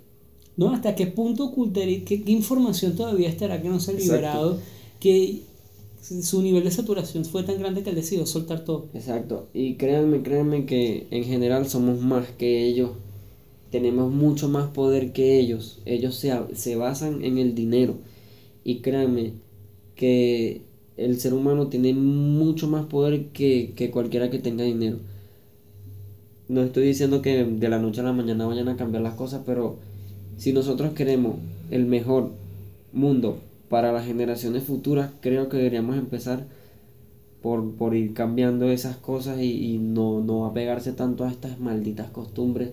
¿No? ¿Hasta qué punto ocultaría, qué, qué información todavía estará que no se ha Exacto. liberado? Que su nivel de saturación fue tan grande que él decidió soltar todo. exacto, y créanme, créanme que en general somos más que ellos, tenemos mucho más poder que ellos, ellos se, se basan en el dinero, y créanme que el ser humano tiene mucho más poder que, que cualquiera que tenga dinero. No estoy diciendo que de la noche a la mañana vayan a cambiar las cosas, pero si nosotros queremos el mejor mundo para las generaciones futuras, creo que deberíamos empezar por, por ir cambiando esas cosas y, y no, no apegarse tanto a estas malditas costumbres,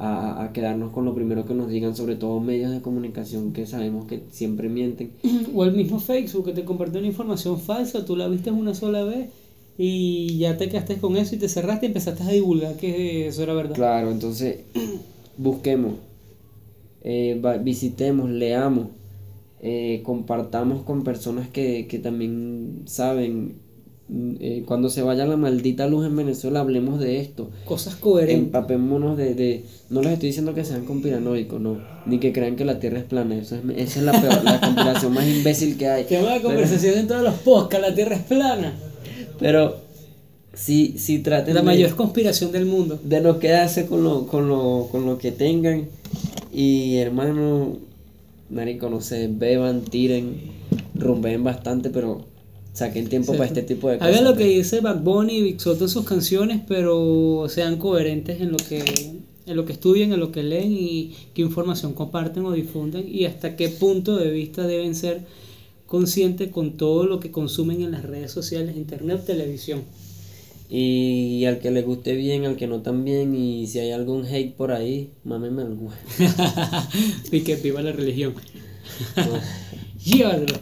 a, a quedarnos con lo primero que nos digan, sobre todo medios de comunicación que sabemos que siempre mienten. O el mismo Facebook que te compartió una información falsa, tú la viste una sola vez y ya te quedaste con eso y te cerraste y empezaste a divulgar que eso era verdad. Claro, entonces busquemos, eh, visitemos, leamos, eh, compartamos con personas que, que también saben. Eh, cuando se vaya la maldita luz en Venezuela, hablemos de esto. Cosas coherentes. Empapémonos de, de... No les estoy diciendo que sean conspiranoicos, no. Ni que crean que la Tierra es plana. Eso es, esa es la peor, la conspiración más imbécil que hay. Tema de Pero- conversación en todos los podcasts, la Tierra es plana. Pero, sí, sí traten La de- mayor conspiración del mundo. de no quedarse con lo, con lo, con lo que tengan. Y hermano, marico, no sé, beban, tiren, rumbeen bastante, pero saquen tiempo Sí. para este tipo de cosas. Hagan lo que pues. dice Bad Bunny y Big Soto en sus canciones, pero sean coherentes en lo que en lo que estudian, en lo que leen y qué información comparten o difunden y hasta qué punto de vista deben ser conscientes con todo lo que consumen en las redes sociales, internet, televisión. Y al que le guste bien, al que no también, y si hay algún hate por ahí, mámeme algo. y que viva la religión. Llévatelo.